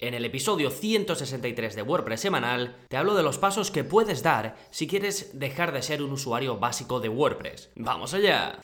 En el episodio 163 de WordPress semanal te hablo de los pasos que puedes dar si quieres dejar de ser un usuario básico de WordPress. ¡Vamos allá!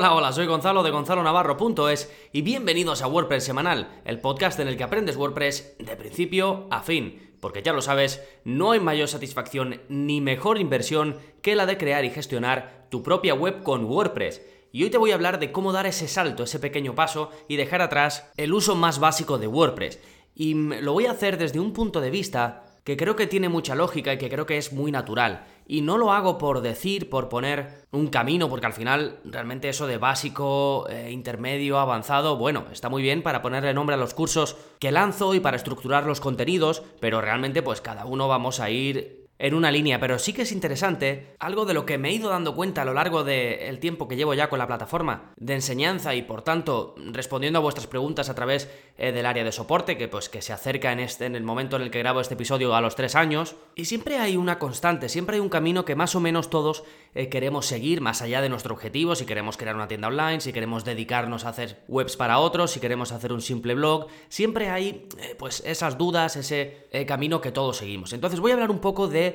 Hola, hola, soy Gonzalo de gonzalonavarro.es y bienvenidos a WordPress Semanal, el podcast en el que aprendes WordPress de principio a fin porque ya lo sabes, no hay mayor satisfacción ni mejor inversión que la de crear y gestionar tu propia web con WordPress. Y hoy te voy a hablar de cómo dar ese salto, ese pequeño paso y dejar atrás el uso más básico de WordPress. Y lo voy a hacer desde un punto de vista que creo que tiene mucha lógica y que creo que es muy natural. Y no lo hago por decir, por poner un camino, porque al final realmente eso de básico, eh, intermedio, avanzado, bueno, está muy bien para ponerle nombre a los cursos que lanzo y para estructurar los contenidos, pero realmente pues cada uno vamos a ir en una línea, pero sí que es interesante algo de lo que me he ido dando cuenta a lo largo del tiempo que llevo ya con la plataforma de enseñanza y por tanto respondiendo a vuestras preguntas a través eh, del área de soporte que pues que se acerca en este en el momento en el que grabo este episodio a los tres años y siempre hay una constante, siempre hay un camino que más o menos todos eh, queremos seguir más allá de nuestro objetivo, si queremos crear una tienda online, si queremos dedicarnos a hacer webs para otros, si queremos hacer un simple blog, siempre hay eh, pues esas dudas, ese camino que todos seguimos. Entonces voy a hablar un poco de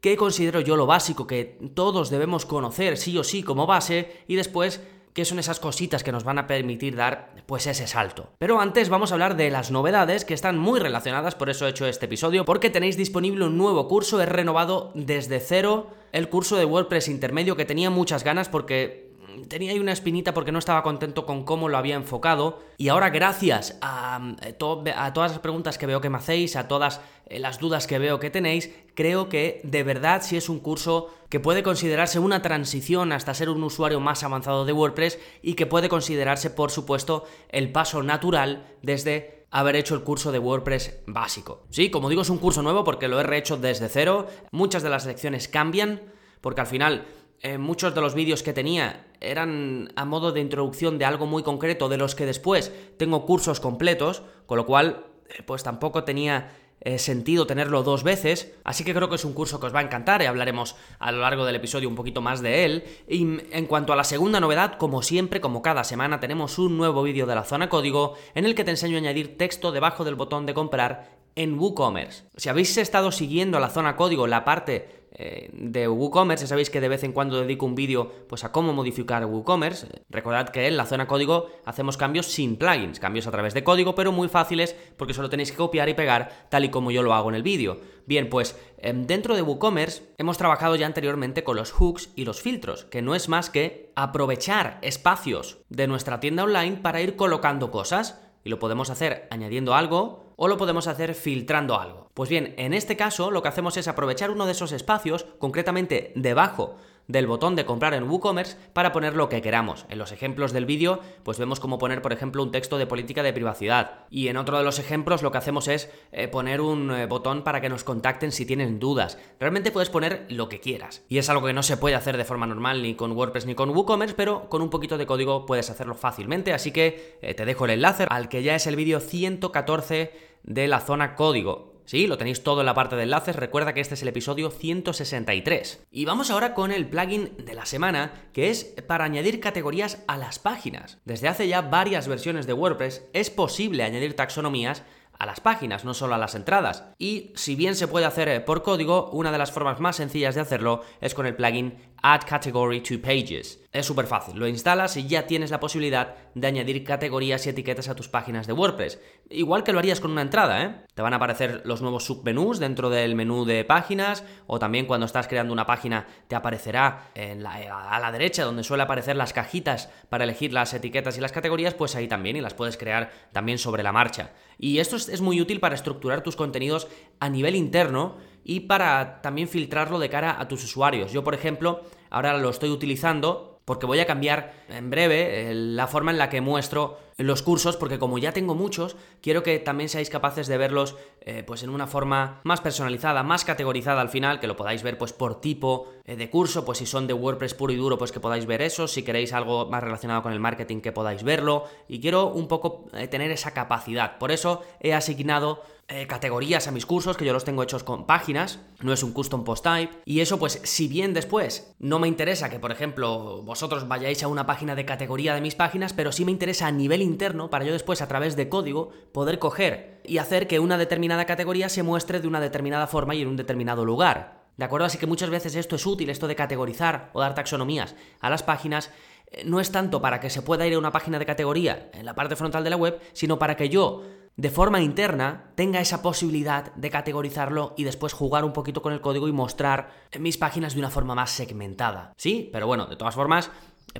qué considero yo lo básico que todos debemos conocer sí o sí como base y después qué son esas cositas que nos van a permitir dar pues ese salto. Pero antes vamos a hablar de las novedades que están muy relacionadas, por eso he hecho este episodio, porque tenéis disponible un nuevo curso, he renovado desde cero el curso de WordPress intermedio que tenía muchas ganas porque tenía ahí una espinita porque no estaba contento con cómo lo había enfocado. Y ahora, gracias a, eh, a todas las preguntas que veo que me hacéis, a todas eh, las dudas que veo que tenéis, creo que de verdad sí es un curso que puede considerarse una transición hasta ser un usuario más avanzado de WordPress y que puede considerarse, por supuesto, el paso natural desde haber hecho el curso de WordPress básico. Sí, como digo, es un curso nuevo porque lo he rehecho desde cero. Muchas de las lecciones cambian porque al final eh, muchos de los vídeos que tenía eran a modo de introducción de algo muy concreto, de los que después tengo cursos completos, con lo cual, eh, pues tampoco tenía eh, sentido tenerlo dos veces, así que creo que es un curso que os va a encantar y hablaremos a lo largo del episodio un poquito más de él. Y en cuanto a la segunda novedad, como siempre, como cada semana, tenemos un nuevo vídeo de la zona código en el que te enseño a añadir texto debajo del botón de comprar en WooCommerce. Si habéis estado siguiendo la zona código, la parte eh, de WooCommerce, ya sabéis que de vez en cuando dedico un vídeo pues a cómo modificar WooCommerce. Recordad que en la zona código hacemos cambios sin plugins, cambios a través de código, pero muy fáciles porque solo tenéis que copiar y pegar tal y como yo lo hago en el vídeo. Bien, pues em, dentro de WooCommerce hemos trabajado ya anteriormente con los hooks y los filtros, que no es más que aprovechar espacios de nuestra tienda online para ir colocando cosas. Y lo podemos hacer añadiendo algo o lo podemos hacer filtrando algo. Pues bien, en este caso lo que hacemos es aprovechar uno de esos espacios, concretamente debajo del botón de comprar en WooCommerce para poner lo que queramos. En los ejemplos del vídeo, pues vemos cómo poner, por ejemplo, un texto de política de privacidad. Y en otro de los ejemplos lo que hacemos es eh, poner un eh, botón para que nos contacten si tienen dudas. Realmente puedes poner lo que quieras. Y es algo que no se puede hacer de forma normal ni con WordPress ni con WooCommerce, pero con un poquito de código puedes hacerlo fácilmente. Así que eh, te dejo el enlace al que ya es el vídeo 114 de la zona código. Sí, lo tenéis todo en la parte de enlaces, recuerda que este es el episodio 163. Y vamos ahora con el plugin de la semana, que es para añadir categorías a las páginas. Desde hace ya varias versiones de WordPress es posible añadir taxonomías a las páginas, no solo a las entradas. Y si bien se puede hacer eh, por código, una de las formas más sencillas de hacerlo es con el plugin Add Category to Pages. Es súper fácil, lo instalas y ya tienes la posibilidad de añadir categorías y etiquetas a tus páginas de WordPress. Igual que lo harías con una entrada, ¿eh? Te van a aparecer los nuevos submenús dentro del menú de páginas o también cuando estás creando una página te aparecerá en la, a la derecha donde suele aparecer las cajitas para elegir las etiquetas y las categorías, pues ahí también y las puedes crear también sobre la marcha. Y esto es muy útil para estructurar tus contenidos a nivel interno y para también filtrarlo de cara a tus usuarios. Yo, por ejemplo, ahora lo estoy utilizando porque voy a cambiar en breve eh, la forma en la que muestro los cursos, porque como ya tengo muchos, quiero que también seáis capaces de verlos eh, pues en una forma más personalizada, más categorizada al final, que lo podáis ver pues por tipo eh, de curso, pues si son de WordPress puro y duro, pues que podáis ver eso, si queréis algo más relacionado con el marketing, que podáis verlo, y quiero un poco tener esa capacidad. Por eso he asignado eh, categorías a mis cursos, que yo los tengo hechos con páginas, no es un custom post type. Y eso, pues, si bien después no me interesa que, por ejemplo, vosotros vayáis a una página de categoría de mis páginas, pero sí me interesa a nivel interno para yo después, a través de código, poder coger y hacer que una determinada categoría se muestre de una determinada forma y en un determinado lugar. ¿De acuerdo? Así que muchas veces esto es útil, esto de categorizar o dar taxonomías a las páginas, eh, no es tanto para que se pueda ir a una página de categoría en la parte frontal de la web, sino para que yo de forma interna tenga esa posibilidad de categorizarlo y después jugar un poquito con el código y mostrar mis páginas de una forma más segmentada. Sí, pero bueno, de todas formas,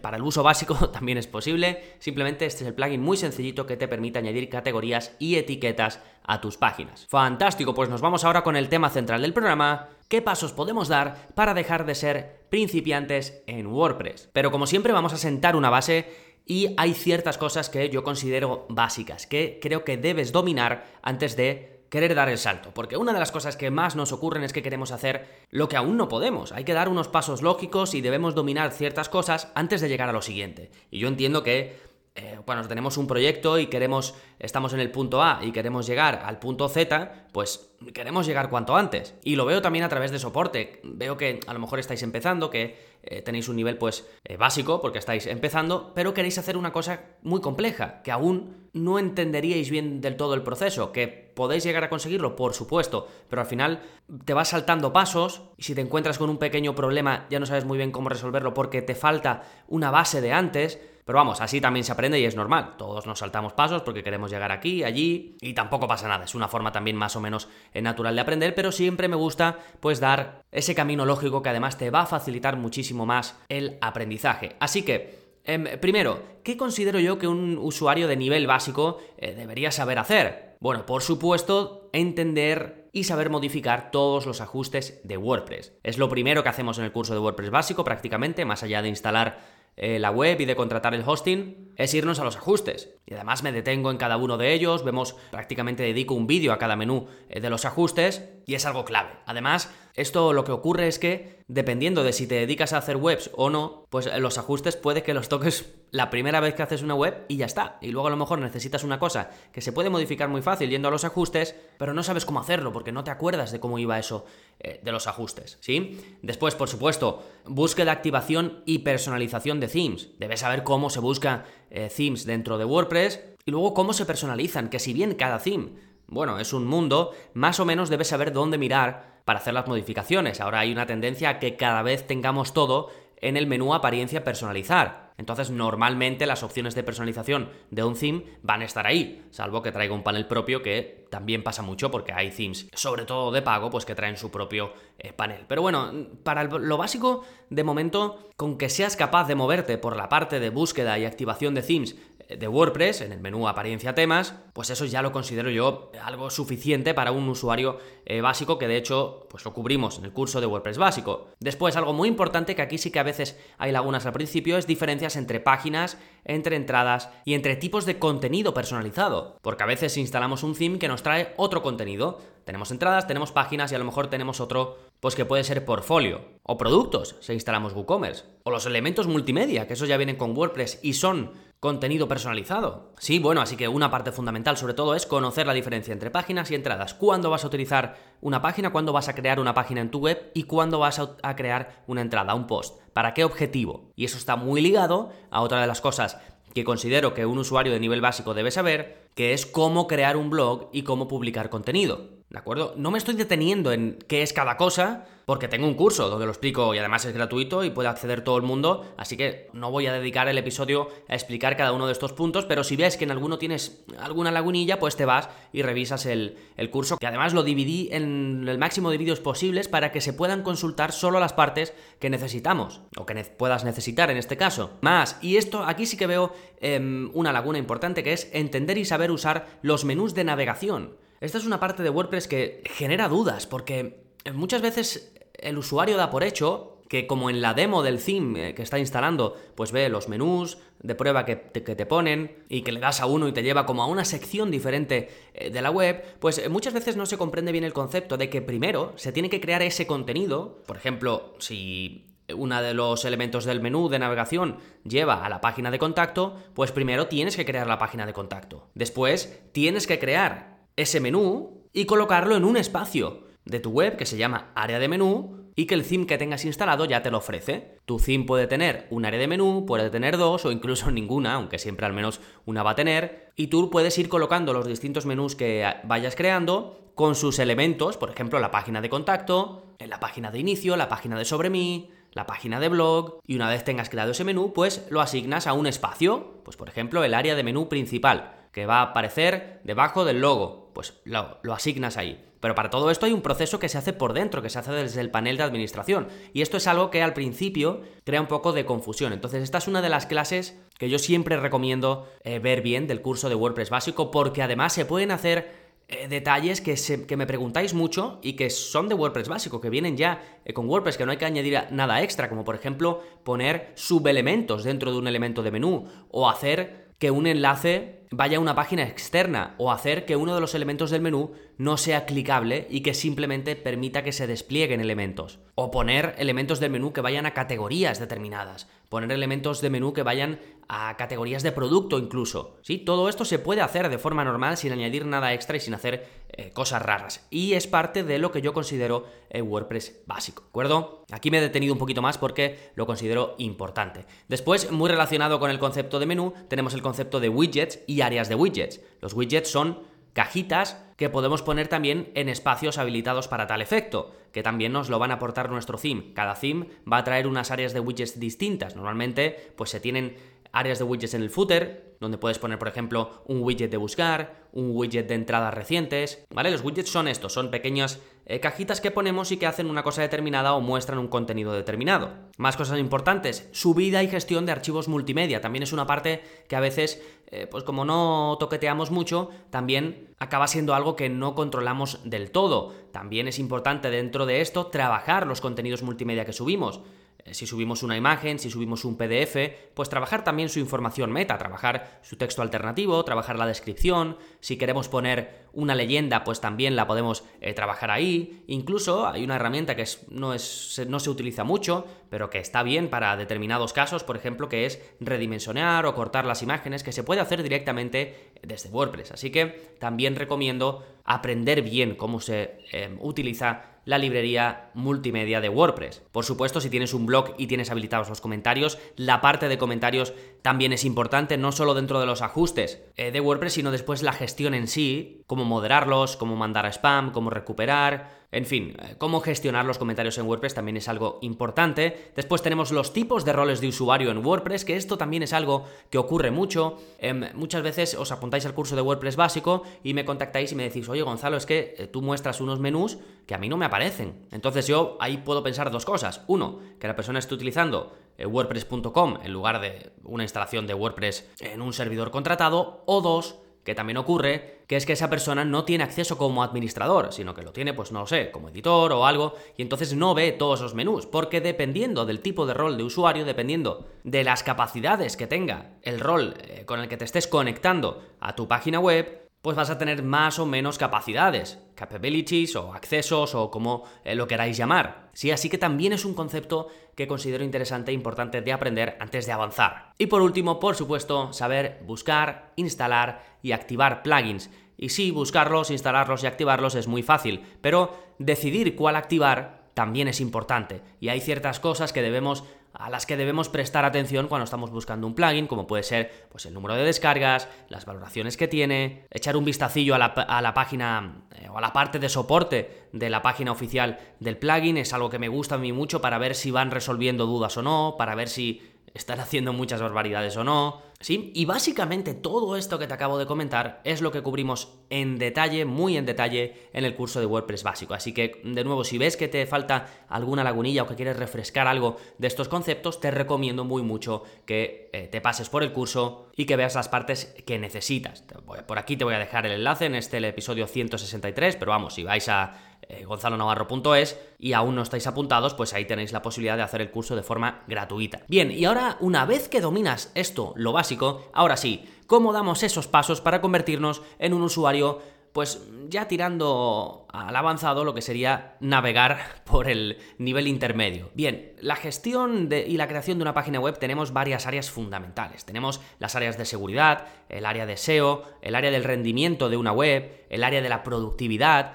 para el uso básico también es posible, simplemente este es el plugin muy sencillito que te permite añadir categorías y etiquetas a tus páginas. Fantástico, pues nos vamos ahora con el tema central del programa, qué pasos podemos dar para dejar de ser principiantes en WordPress. Pero como siempre vamos a sentar una base y hay ciertas cosas que yo considero básicas, que creo que debes dominar antes de querer dar el salto. Porque una de las cosas que más nos ocurren es que queremos hacer lo que aún no podemos. Hay que dar unos pasos lógicos y debemos dominar ciertas cosas antes de llegar a lo siguiente. Y yo entiendo que eh, bueno, tenemos un proyecto y queremos, estamos en el punto A y queremos llegar al punto Z, pues queremos llegar cuanto antes. Y lo veo también a través de soporte. Veo que a lo mejor estáis empezando, que eh, tenéis un nivel pues eh, básico porque estáis empezando, pero queréis hacer una cosa muy compleja, que aún no entenderíais bien del todo el proceso, que podéis llegar a conseguirlo, por supuesto, pero al final te vas saltando pasos y si te encuentras con un pequeño problema ya no sabes muy bien cómo resolverlo porque te falta una base de antes, pero vamos, así también se aprende y es normal. Todos nos saltamos pasos porque queremos llegar aquí, allí, y tampoco pasa nada. Es una forma también más o menos eh, natural de aprender, pero siempre me gusta pues dar ese camino lógico que además te va a facilitar muchísimo más el aprendizaje. Así que, em, primero, ¿qué considero yo que un usuario de nivel básico eh, debería saber hacer? Bueno, por supuesto, entender y saber modificar todos los ajustes de WordPress. Es lo primero que hacemos en el curso de WordPress básico prácticamente, más allá de instalar eh, la web y de contratar el hosting, es irnos a los ajustes. Y además me detengo en cada uno de ellos, vemos prácticamente dedico un vídeo a cada menú eh, de los ajustes y es algo clave. Además, esto lo que ocurre es que, dependiendo de si te dedicas a hacer webs o no, pues los ajustes puede que los toques la primera vez que haces una web y ya está. Y luego a lo mejor necesitas una cosa que se puede modificar muy fácil yendo a los ajustes, pero no sabes cómo hacerlo porque no te acuerdas de cómo iba eso eh, de los ajustes, ¿sí? Después, por supuesto, búsqueda, activación y personalización de themes. Debes saber cómo se busca eh, themes dentro de WordPress y luego cómo se personalizan, que si bien cada theme, bueno, es un mundo, más o menos debes saber dónde mirar para hacer las modificaciones. Ahora hay una tendencia a que cada vez tengamos todo en el menú apariencia personalizar. Entonces, normalmente las opciones de personalización de un theme van a estar ahí, salvo que traiga un panel propio que también pasa mucho porque hay themes, sobre todo de pago, pues que traen su propio eh, panel. Pero bueno, para lo básico, de momento, con que seas capaz de moverte por la parte de búsqueda y activación de themes de WordPress, en el menú apariencia temas, pues eso ya lo considero yo algo suficiente para un usuario eh, básico que de hecho pues lo cubrimos en el curso de WordPress básico. Después algo muy importante que aquí sí que a veces hay lagunas al principio es diferencias entre páginas, entre entradas y entre tipos de contenido personalizado, porque a veces instalamos un theme que nos trae otro contenido. Tenemos entradas, tenemos páginas y a lo mejor tenemos otro, pues que puede ser portfolio o productos, si instalamos WooCommerce, o los elementos multimedia, que esos ya vienen con WordPress y son contenido personalizado. Sí, bueno, así que una parte fundamental sobre todo es conocer la diferencia entre páginas y entradas. ¿Cuándo vas a utilizar una página? ¿Cuándo vas a crear una página en tu web? ¿Y cuándo vas a crear una entrada, un post? ¿Para qué objetivo? Y eso está muy ligado a otra de las cosas que considero que un usuario de nivel básico debe saber, que es cómo crear un blog y cómo publicar contenido. ¿De acuerdo? No me estoy deteniendo en qué es cada cosa, porque tengo un curso donde lo explico y además es gratuito y puede acceder todo el mundo, así que no voy a dedicar el episodio a explicar cada uno de estos puntos, pero si ves que en alguno tienes alguna lagunilla, pues te vas y revisas el, el curso, que además lo dividí en el máximo de vídeos posibles para que se puedan consultar solo las partes que necesitamos, o que puedas necesitar en este caso. Más, y esto aquí sí que veo em, una laguna importante que es entender y saber usar los menús de navegación. Esta es una parte de WordPress que genera dudas, porque muchas veces el usuario da por hecho que como en la demo del theme eh, que está instalando, pues ve los menús de prueba que te, ponen y que le das a uno y te lleva como a una sección diferente eh, de la web, pues eh, muchas veces no se comprende bien el concepto de que primero se tiene que crear ese contenido, por ejemplo, si uno de los elementos del menú de navegación lleva a la página de contacto, pues primero tienes que crear la página de contacto. Después tienes que crear ese menú y colocarlo en un espacio de tu web que se llama área de menú y que el theme que tengas instalado ya te lo ofrece. Tu theme puede tener un área de menú, puede tener dos o incluso ninguna, aunque siempre al menos una va a tener, y tú puedes ir colocando los distintos menús que vayas creando con sus elementos, por ejemplo, la página de contacto, la página de inicio, la página de sobre mí, la página de blog, y una vez tengas creado ese menú, pues lo asignas a un espacio, pues por ejemplo, el área de menú principal, que va a aparecer debajo del logo, pues lo, asignas ahí. Pero para todo esto hay un proceso que se hace por dentro, que se hace desde el panel de administración. Y esto es algo que al principio crea un poco de confusión. Entonces, esta es una de las clases que yo siempre recomiendo eh, ver bien del curso de WordPress básico, porque además se pueden hacer eh, detalles que, que, me preguntáis mucho y que son de WordPress básico, que vienen ya eh, con WordPress, que no hay que añadir nada extra, como por ejemplo poner subelementos dentro de un elemento de menú o hacer que un enlace vaya a una página externa o hacer que uno de los elementos del menú no sea clicable y que simplemente permita que se desplieguen elementos. O poner elementos del menú que vayan a categorías determinadas. Poner elementos de menú que vayan a categorías de producto incluso. ¿sí? Todo esto se puede hacer de forma normal sin añadir nada extra y sin hacer eh, cosas raras. Y es parte de lo que yo considero el WordPress básico. ¿De acuerdo? Aquí me he detenido un poquito más porque lo considero importante. Después, muy relacionado con el concepto de menú, tenemos el concepto de widgets y áreas de widgets. Los widgets son cajitas que podemos poner también en espacios habilitados para tal efecto, que también nos lo van a aportar nuestro theme. Cada theme va a traer unas áreas de widgets distintas. Normalmente, pues se tienen áreas de widgets en el footer, donde puedes poner, por ejemplo, un widget de buscar, un widget de entradas recientes, ¿vale? Los widgets son estos, son pequeñas eh, cajitas que ponemos y que hacen una cosa determinada o muestran un contenido determinado. Más cosas importantes, subida y gestión de archivos multimedia, también es una parte que a veces, eh, pues como no toqueteamos mucho, también acaba siendo algo que no controlamos del todo. También es importante dentro de esto trabajar los contenidos multimedia que subimos. Eh, si subimos una imagen, si subimos un PDF, pues trabajar también su información meta, trabajar su texto alternativo, trabajar la descripción, si queremos poner una leyenda, pues también la podemos eh, trabajar ahí. Incluso hay una herramienta que no, es, no se utiliza mucho, pero que está bien para determinados casos, por ejemplo, que es redimensionar o cortar las imágenes, que se puede hacer directamente desde WordPress. Así que también recomiendo aprender bien cómo se eh, utiliza la librería multimedia de WordPress. Por supuesto, si tienes un blog y tienes habilitados los comentarios, la parte de comentarios también es importante, no solo dentro de los ajustes eh, de WordPress, sino después la gestión en sí, cómo moderarlos, cómo mandar a spam, cómo recuperar, en fin, eh, cómo gestionar los comentarios en WordPress también es algo importante. Después tenemos los tipos de roles de usuario en WordPress, que esto también es algo que ocurre mucho. Em, muchas veces os apuntáis al curso de WordPress básico y me contactáis y me decís, oye Gonzalo, es que eh, tú muestras unos menús que a mí no me aparecen. Entonces yo ahí puedo pensar dos cosas. Uno, que la persona esté utilizando eh, WordPress.com en lugar de una instalación de WordPress en un servidor contratado. O dos, que también ocurre, que es que esa persona no tiene acceso como administrador, sino que lo tiene, pues no lo sé, como editor o algo, y entonces no ve todos los menús, porque dependiendo del tipo de rol de usuario, dependiendo de las capacidades que tenga el rol eh, con el que te estés conectando a tu página web, pues vas a tener más o menos capacidades, capabilities o accesos o como eh, lo queráis llamar. Sí, así que también es un concepto que considero interesante e importante de aprender antes de avanzar. Y por último, por supuesto, saber buscar, instalar y activar plugins. Y sí, buscarlos, instalarlos y activarlos es muy fácil, pero decidir cuál activar también es importante. Y hay ciertas cosas que debemos a las que debemos prestar atención cuando estamos buscando un plugin, como puede ser pues, el número de descargas, las valoraciones que tiene, echar un vistacillo a la, a la página eh, o a la parte de soporte de la página oficial del plugin, es algo que me gusta a mí mucho para ver si van resolviendo dudas o no, para ver si están haciendo muchas barbaridades o no. ¿Sí? Y básicamente todo esto que te acabo de comentar es lo que cubrimos en detalle, muy en detalle, en el curso de WordPress básico. Así que, de nuevo, si ves que te falta alguna lagunilla o que quieres refrescar algo de estos conceptos, te recomiendo muy mucho que eh, te pases por el curso y que veas las partes que necesitas. Por aquí te voy a dejar el enlace en este el episodio 163, pero vamos, si vais a eh, gonzalonavarro.es y aún no estáis apuntados, pues ahí tenéis la posibilidad de hacer el curso de forma gratuita. Bien, y ahora una vez que dominas esto, lo básico, ahora sí, ¿cómo damos esos pasos para convertirnos en un usuario pues ya tirando al avanzado lo que sería navegar por el nivel intermedio. Bien, la gestión y la creación de una página web tenemos varias áreas fundamentales. Tenemos las áreas de seguridad, el área de SEO, el área del rendimiento de una web, el área de la productividad,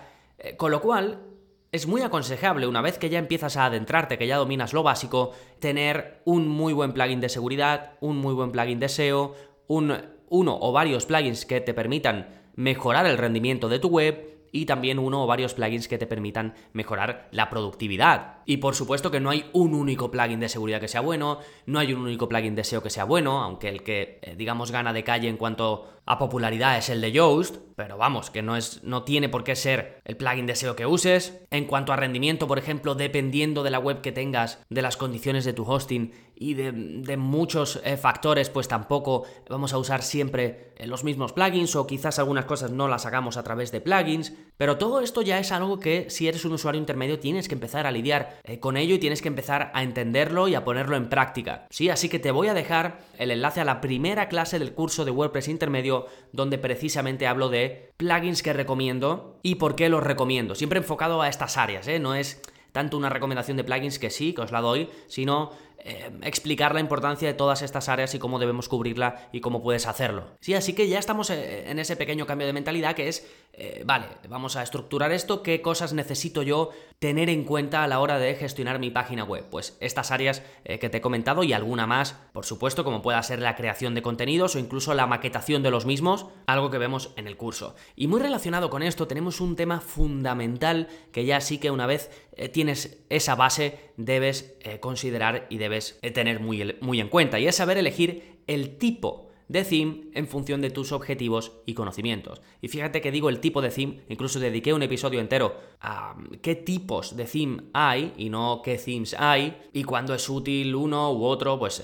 con lo cual es muy aconsejable, una vez que ya empiezas a adentrarte, que ya dominas lo básico, tener un muy buen plugin de seguridad, un muy buen plugin de SEO, un, uno o varios plugins que te permitan mejorar el rendimiento de tu web y también uno o varios plugins que te permitan mejorar la productividad. Y por supuesto que no hay un único plugin de seguridad que sea bueno, no hay un único plugin de SEO que sea bueno, aunque el que eh, digamos gana de calle en cuanto a popularidad es el de Yoast, pero vamos, que no es no tiene por qué ser el plugin de SEO que uses. En cuanto a rendimiento, por ejemplo, dependiendo de la web que tengas, de las condiciones de tu hosting y de, muchos eh, factores, pues tampoco vamos a usar siempre eh, los mismos plugins o quizás algunas cosas no las hagamos a través de plugins, pero todo esto ya es algo que si eres un usuario intermedio tienes que empezar a lidiar eh, con ello y tienes que empezar a entenderlo y a ponerlo en práctica. Sí, así que te voy a dejar el enlace a la primera clase del curso de WordPress intermedio donde precisamente hablo de plugins que recomiendo y por qué los recomiendo. Siempre enfocado a estas áreas, ¿eh? No es tanto una recomendación de plugins que sí, que os la doy, sino eh, explicar la importancia de todas estas áreas y cómo debemos cubrirla y cómo puedes hacerlo. Sí, así que ya estamos eh, en ese pequeño cambio de mentalidad que es, eh, vale, vamos a estructurar esto, qué cosas necesito yo tener en cuenta a la hora de gestionar mi página web. Pues estas áreas que te he comentado y alguna más, por supuesto, como pueda ser la creación de contenidos o incluso la maquetación de los mismos, algo que vemos en el curso. Y muy relacionado con esto tenemos un tema fundamental que ya sí que una vez tienes esa base debes considerar y debes eh, tener muy, muy en cuenta y es saber elegir el tipo de theme en función de tus objetivos y conocimientos. Y fíjate que digo el tipo de theme, incluso dediqué un episodio entero a qué tipos de theme hay y no qué themes hay y cuándo es útil uno u otro, pues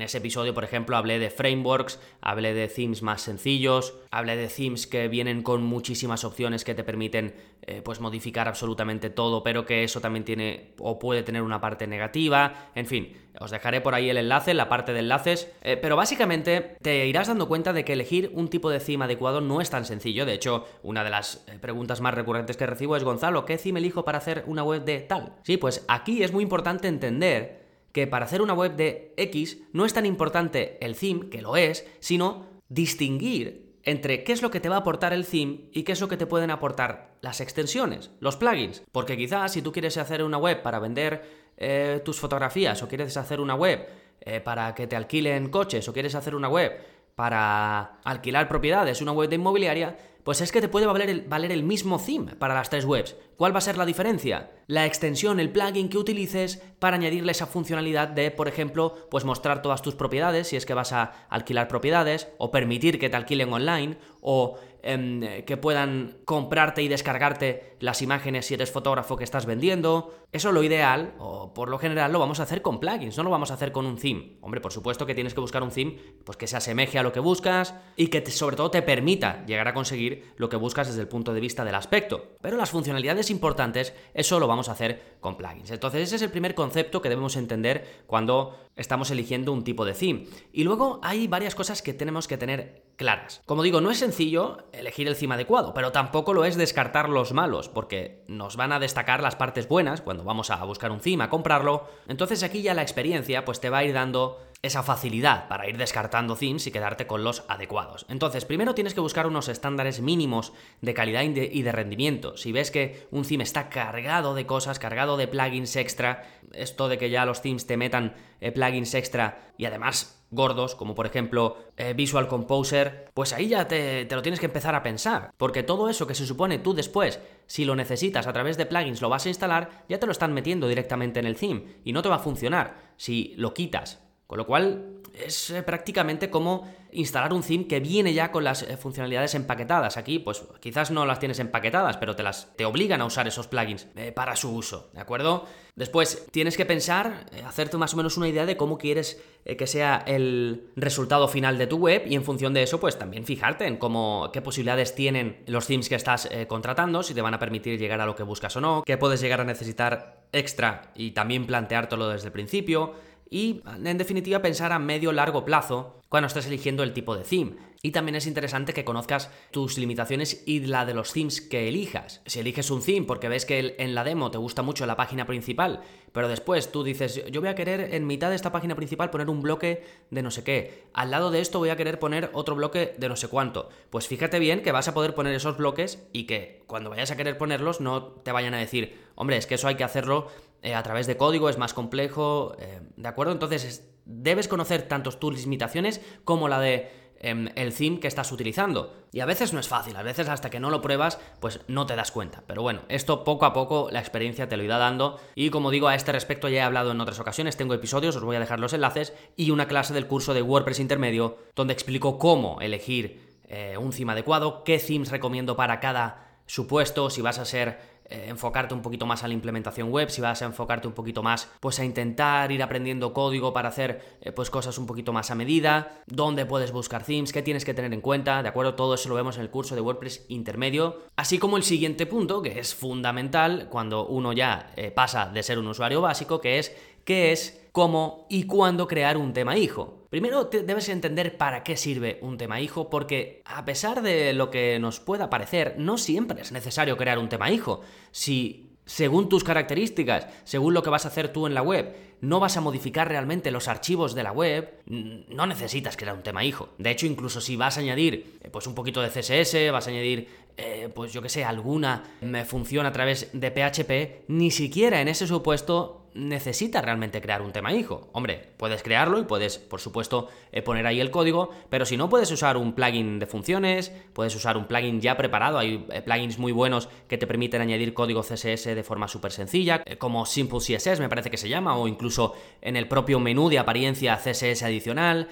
en ese episodio, por ejemplo, hablé de frameworks, hablé de themes más sencillos, hablé de themes que vienen con muchísimas opciones que te permiten eh, pues modificar absolutamente todo, pero que eso también tiene o puede tener una parte negativa, en fin, os dejaré por ahí el enlace, la parte de enlaces, eh, pero básicamente te irás dando cuenta de que elegir un tipo de theme adecuado no es tan sencillo. De hecho, una de las eh, preguntas más recurrentes que recibo es, Gonzalo, ¿qué theme elijo para hacer una web de tal? Sí, pues aquí es muy importante entender que para hacer una web de X no es tan importante el theme, que lo es, sino distinguir entre qué es lo que te va a aportar el theme y qué es lo que te pueden aportar las extensiones, los plugins. Porque quizás si tú quieres hacer una web para vender eh, tus fotografías o quieres hacer una web eh, para que te alquilen coches o quieres hacer una web para alquilar propiedades, una web de inmobiliaria, pues es que te puede valer el, mismo theme para las tres webs. ¿Cuál va a ser la diferencia? La extensión, el plugin que utilices para añadirle esa funcionalidad de, por ejemplo, pues mostrar todas tus propiedades si es que vas a alquilar propiedades, o permitir que te alquilen online, o Em, que puedan comprarte y descargarte las imágenes si eres fotógrafo que estás vendiendo. Eso lo ideal, o por lo general, lo vamos a hacer con plugins, no lo vamos a hacer con un theme. Hombre, por supuesto que tienes que buscar un theme pues que se asemeje a lo que buscas y que sobre todo te permita llegar a conseguir lo que buscas desde el punto de vista del aspecto. Pero las funcionalidades importantes, eso lo vamos a hacer con plugins. Entonces, ese es el primer concepto que debemos entender cuando estamos eligiendo un tipo de theme. Y luego hay varias cosas que tenemos que tener claras. Como digo, no es sencillo elegir el theme adecuado, pero tampoco lo es descartar los malos, porque nos van a destacar las partes buenas cuando vamos a buscar un theme, a comprarlo. Entonces aquí ya la experiencia pues te va a ir dando esa facilidad para ir descartando themes y quedarte con los adecuados. Entonces, primero tienes que buscar unos estándares mínimos de calidad y de rendimiento. Si ves que un theme está cargado de cosas, cargado de plugins extra, esto de que ya los themes te metan eh, plugins extra y además gordos, como por ejemplo eh, Visual Composer, pues ahí ya te, te, lo tienes que empezar a pensar, porque todo eso que se supone tú después, si lo necesitas a través de plugins, lo vas a instalar, ya te lo están metiendo directamente en el theme y no te va a funcionar si lo quitas. Con lo cual es eh, prácticamente como instalar un theme que viene ya con las eh, funcionalidades empaquetadas. Aquí, pues quizás no las tienes empaquetadas, pero te las te obligan a usar esos plugins eh, para su uso, ¿de acuerdo? Después, tienes que pensar, hacerte más o menos una idea de cómo quieres que sea el resultado final de tu web y en función de eso, pues también fijarte en cómo, qué posibilidades tienen los themes que estás contratando, si te van a permitir llegar a lo que buscas o no, qué puedes llegar a necesitar extra y también planteártelo desde el principio y, en definitiva, pensar a medio largo plazo cuando estés eligiendo el tipo de theme. Y también es interesante que conozcas tus limitaciones y la de los themes que elijas. Si eliges un theme porque ves que en la demo te gusta mucho la página principal, pero después tú dices, yo voy a querer en mitad de esta página principal poner un bloque de no sé qué, al lado de esto voy a querer poner otro bloque de no sé cuánto. Pues fíjate bien que vas a poder poner esos bloques y que cuando vayas a querer ponerlos no te vayan a decir, hombre, es que eso hay que hacerlo eh, a través de código, es más complejo, eh, ¿de acuerdo? Entonces debes conocer tanto tus limitaciones como la de em, el theme que estás utilizando. Y a veces no es fácil, a veces hasta que no lo pruebas, pues no te das cuenta. Pero bueno, esto poco a poco la experiencia te lo irá dando. Y como digo, a este respecto ya he hablado en otras ocasiones, tengo episodios, os voy a dejar los enlaces, y una clase del curso de WordPress intermedio, donde explico cómo elegir eh, un theme adecuado, qué themes recomiendo para cada supuesto, si vas a ser enfocarte un poquito más a la implementación web, si vas a enfocarte un poquito más pues a intentar ir aprendiendo código para hacer eh, pues cosas un poquito más a medida, dónde puedes buscar themes, qué tienes que tener en cuenta, ¿de acuerdo? Todo eso lo vemos en el curso de WordPress intermedio, así como el siguiente punto que es fundamental cuando uno ya eh, pasa de ser un usuario básico, que es qué es, cómo y cuándo crear un tema hijo. Primero debes entender para qué sirve un tema hijo, porque a pesar de lo que nos pueda parecer, no siempre es necesario crear un tema hijo. Si según tus características, según lo que vas a hacer tú en la web, no vas a modificar realmente los archivos de la web, no necesitas crear un tema hijo. De hecho, incluso si vas a añadir eh, pues un poquito de CSS, vas a añadir eh, pues yo que sé, alguna función a través de PHP, ni siquiera en ese supuesto necesitas realmente crear un tema hijo. Hombre, puedes crearlo y puedes, por supuesto, eh, poner ahí el código, pero si no puedes usar un plugin de funciones, puedes usar un plugin ya preparado, hay eh, plugins muy buenos que te permiten añadir código CSS de forma súper sencilla, eh, como Simple CSS me parece que se llama, o incluso en el propio menú de apariencia CSS adicional,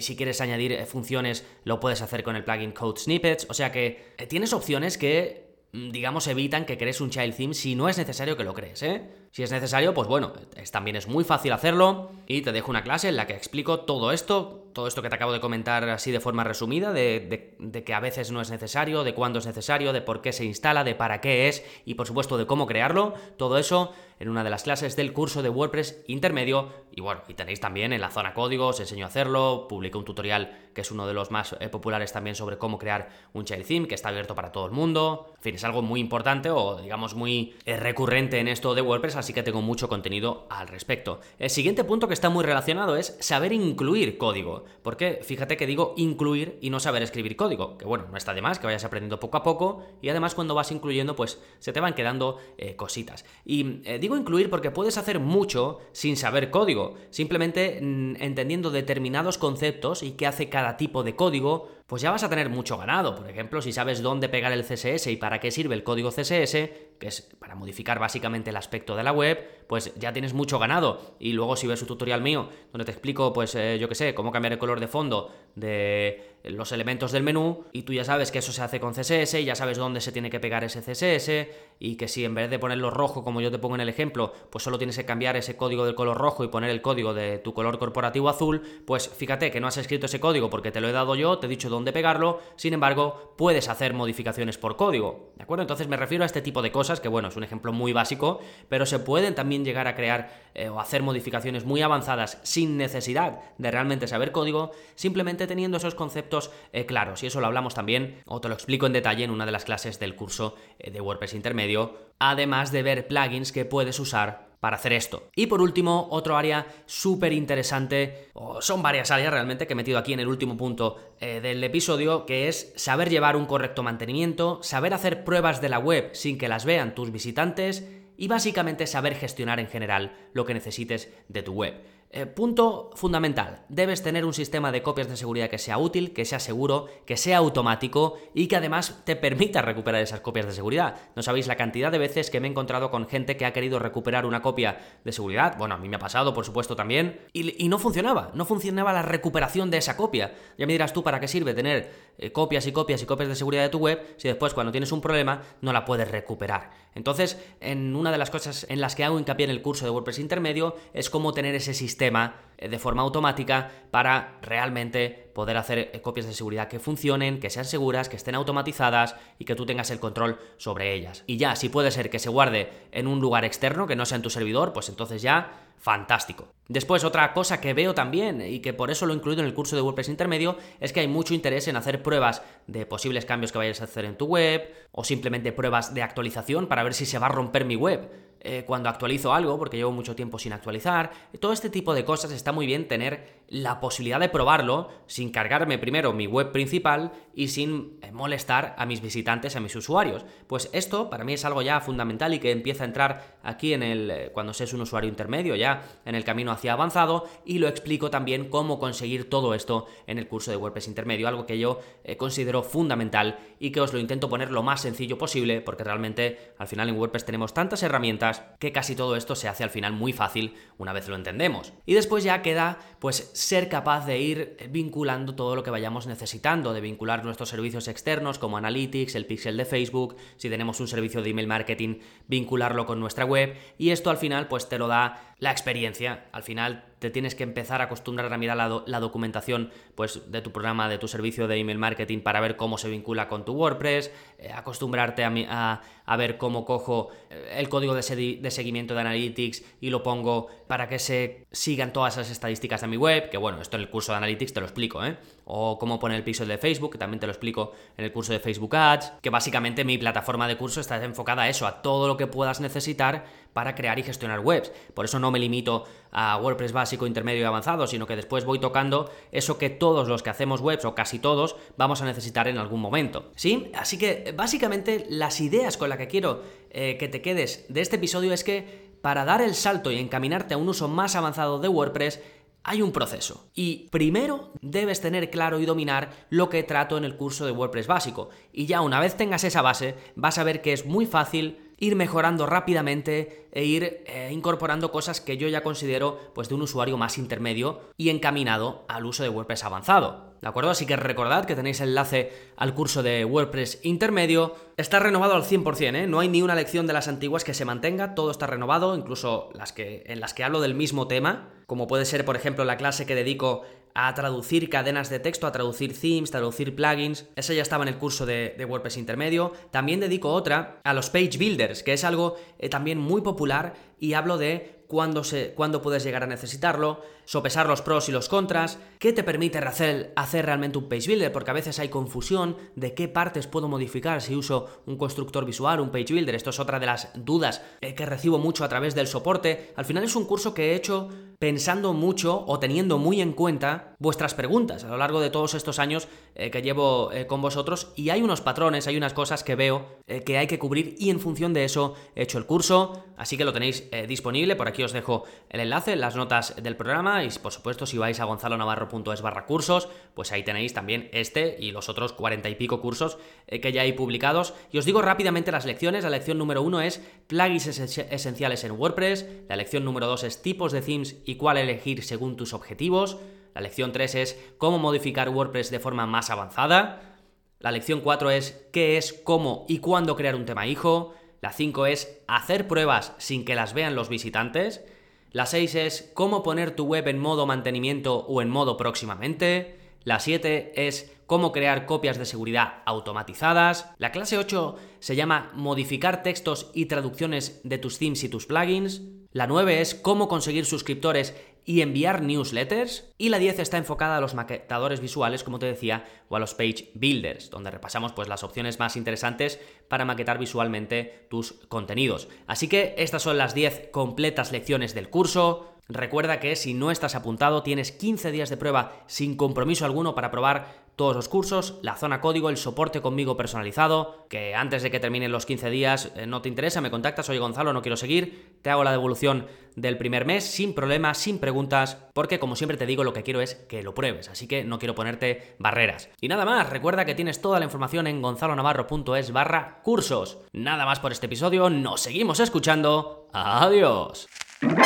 si quieres añadir funciones, lo puedes hacer con el plugin Code Snippets. O sea que tienes opciones que, mm, digamos, evitan que crees un child theme si no es necesario que lo crees, ¿eh? Si es necesario, pues bueno, también es muy fácil hacerlo. Y te dejo una clase en la que explico todo esto, todo esto que te acabo de comentar así de forma resumida, de, que a veces no es necesario, de cuándo es necesario, de por qué se instala, de para qué es y por supuesto de cómo crearlo, todo eso en una de las clases del curso de WordPress intermedio. Y bueno, y tenéis también en la zona código, os enseño a hacerlo, publico un tutorial que es uno de los más eh, populares también sobre cómo crear un child theme que está abierto para todo el mundo, en fin, es algo muy importante o digamos muy eh, recurrente en esto de WordPress así que tengo mucho contenido al respecto. El siguiente punto que está muy relacionado es saber incluir código. Porque fíjate que digo incluir y no saber escribir código, que bueno, no está de más, que vayas aprendiendo poco a poco y además cuando vas incluyendo pues se te van quedando eh, cositas. Y eh, digo incluir porque puedes hacer mucho sin saber código, simplemente mm, entendiendo determinados conceptos y qué hace cada tipo de código, pues ya vas a tener mucho ganado. Por ejemplo, si sabes dónde pegar el CSS y para qué sirve el código CSS, que es para modificar básicamente el aspecto de la web, pues ya tienes mucho ganado. Y luego si ves un tutorial mío donde te explico, pues eh, yo qué sé, cómo cambiar el color de fondo de los elementos del menú y tú ya sabes que eso se hace con CSS y ya sabes dónde se tiene que pegar ese CSS y que si en vez de ponerlo rojo como yo te pongo en el ejemplo, pues solo tienes que cambiar ese código del color rojo y poner el código de tu color corporativo azul, pues fíjate que no has escrito ese código porque te lo he dado yo, te he dicho dónde pegarlo, sin embargo, puedes hacer modificaciones por código, ¿de acuerdo? Entonces me refiero a este tipo de cosas que bueno, es un ejemplo muy básico, pero se pueden también llegar a crear eh, o hacer modificaciones muy avanzadas sin necesidad de realmente saber código, simplemente teniendo esos conceptos eh, claros. Y eso lo hablamos también, o te lo explico en detalle en una de las clases del curso eh, de WordPress intermedio, además de ver plugins que puedes usar para hacer esto. Y por último, otro área súper interesante, o son varias áreas realmente que he metido aquí en el último punto del episodio, que es saber llevar un correcto mantenimiento, saber hacer pruebas de la web sin que las vean tus visitantes y básicamente saber gestionar en general lo que necesites de tu web. Eh, punto fundamental, debes tener un sistema de copias de seguridad que sea útil, que sea seguro, que sea automático y que además te permita recuperar esas copias de seguridad. No sabéis la cantidad de veces que me he encontrado con gente que ha querido recuperar una copia de seguridad, bueno, a mí me ha pasado por supuesto también, y, no funcionaba, no funcionaba la recuperación de esa copia. Ya me dirás tú para qué sirve tener eh, copias y copias y copias de seguridad de tu web si después cuando tienes un problema no la puedes recuperar. Entonces, en una de las cosas en las que hago hincapié en el curso de WordPress intermedio es cómo tener ese sistema eh, de forma automática para realmente poder hacer eh, copias de seguridad que funcionen, que sean seguras, que estén automatizadas y que tú tengas el control sobre ellas. Y ya, si puede ser que se guarde en un lugar externo, que no sea en tu servidor, pues entonces ya fantástico. Después, otra cosa que veo también, y que por eso lo he incluido en el curso de WordPress intermedio, es que hay mucho interés en hacer pruebas de posibles cambios que vayas a hacer en tu web, o simplemente pruebas de actualización para ver si se va a romper mi web. Eh, cuando actualizo algo, porque llevo mucho tiempo sin actualizar. Todo este tipo de cosas está muy bien tener la posibilidad de probarlo sin cargarme primero mi web principal y sin eh, molestar a mis visitantes, a mis usuarios. Pues esto para mí es algo ya fundamental y que empieza a entrar aquí en el eh, cuando seas un usuario intermedio, ya en el camino hacia avanzado y lo explico también cómo conseguir todo esto en el curso de WordPress intermedio, algo que yo considero fundamental y que os lo intento poner lo más sencillo posible porque realmente al final en WordPress tenemos tantas herramientas que casi todo esto se hace al final muy fácil una vez lo entendemos. Y después ya queda pues ser capaz de ir vinculando todo lo que vayamos necesitando, de vincular nuestros servicios externos como Analytics, el pixel de Facebook, si tenemos un servicio de email marketing, vincularlo con nuestra web y esto al final pues te lo da la experiencia. Al final te tienes que empezar a acostumbrar a mirar la, documentación pues, de tu programa, de tu servicio de email marketing para ver cómo se vincula con tu WordPress, eh, acostumbrarte a, ver cómo cojo eh, el código de, de, seguimiento de Analytics y lo pongo para que se sigan todas esas estadísticas de mi web, que bueno, esto en el curso de Analytics te lo explico, ¿eh? O cómo poner el pixel de Facebook, que también te lo explico en el curso de Facebook Ads, que básicamente mi plataforma de curso está enfocada a eso, a todo lo que puedas necesitar para crear y gestionar webs. Por eso no me limito a WordPress básico, intermedio y avanzado, sino que después voy tocando eso que todos los que hacemos webs, o casi todos, vamos a necesitar en algún momento. ¿Sí? Así que básicamente las ideas con las que quiero eh, que te quedes de este episodio es que para dar el salto y encaminarte a un uso más avanzado de WordPress, hay un proceso. Y primero debes tener claro y dominar lo que trato en el curso de WordPress básico. Y ya una vez tengas esa base, vas a ver que es muy fácil ir mejorando rápidamente e ir eh, incorporando cosas que yo ya considero pues de un usuario más intermedio y encaminado al uso de WordPress avanzado. ¿De acuerdo? Así que recordad que tenéis enlace al curso de WordPress intermedio. Está renovado al 100%, ¿eh? No hay ni una lección de las antiguas que se mantenga, todo está renovado, incluso las que, en las que hablo del mismo tema, como puede ser, por ejemplo, la clase que dedico a traducir cadenas de texto, a traducir themes, traducir plugins. Esa ya estaba en el curso de, WordPress intermedio. También dedico otra a los page builders, que es algo eh, también muy popular y hablo de cuándo, se, cuándo puedes llegar a necesitarlo, sopesar los pros y los contras, qué te permite hacer, hacer realmente un page builder, porque a veces hay confusión de qué partes puedo modificar si uso un constructor visual, un page builder. Esto es otra de las dudas eh, que recibo mucho a través del soporte. Al final es un curso que he hecho pensando mucho o teniendo muy en cuenta vuestras preguntas a lo largo de todos estos años eh, que llevo eh, con vosotros. Y hay unos patrones, hay unas cosas que veo que hay que cubrir y en función de eso he hecho el curso, así que lo tenéis disponible, por aquí os dejo el enlace, las notas del programa. Y por supuesto si vais a gonzalonavarro.es barra cursos, pues ahí tenéis también este y los otros cuarenta y pico cursos eh, que ya hay publicados. Y os digo rápidamente las lecciones, la lección número uno es plugins esenciales en WordPress, la lección número dos es tipos de themes y cuál elegir según tus objetivos, la lección 3 es cómo modificar WordPress de forma más avanzada, la lección 4 es qué es, cómo y cuándo crear un tema hijo, la 5 es hacer pruebas sin que las vean los visitantes. La 6 es cómo poner tu web en modo mantenimiento o en modo próximamente. La 7 es cómo crear copias de seguridad automatizadas. La clase 8 se llama modificar textos y traducciones de tus themes y tus plugins. La 9 es cómo conseguir suscriptores y enviar newsletters. Y la 10 está enfocada a los maquetadores visuales, como te decía, o a los page builders, donde repasamos pues, las opciones más interesantes para maquetar visualmente tus contenidos. Así que estas son las 10 completas lecciones del curso. Recuerda que si no estás apuntado, tienes 15 días de prueba sin compromiso alguno para probar todos los cursos, la zona código, el soporte conmigo personalizado, que antes de que terminen los 15 días eh, no te interesa, me contactas, oye Gonzalo, no quiero seguir, te hago la devolución del primer mes sin problemas, sin preguntas, porque como siempre te digo, lo que quiero es que lo pruebes, así que no quiero ponerte barreras. Y nada más, recuerda que tienes toda la información en gonzalonavarro.es barra cursos. Nada más por este episodio, nos seguimos escuchando, adiós. Thank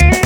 you.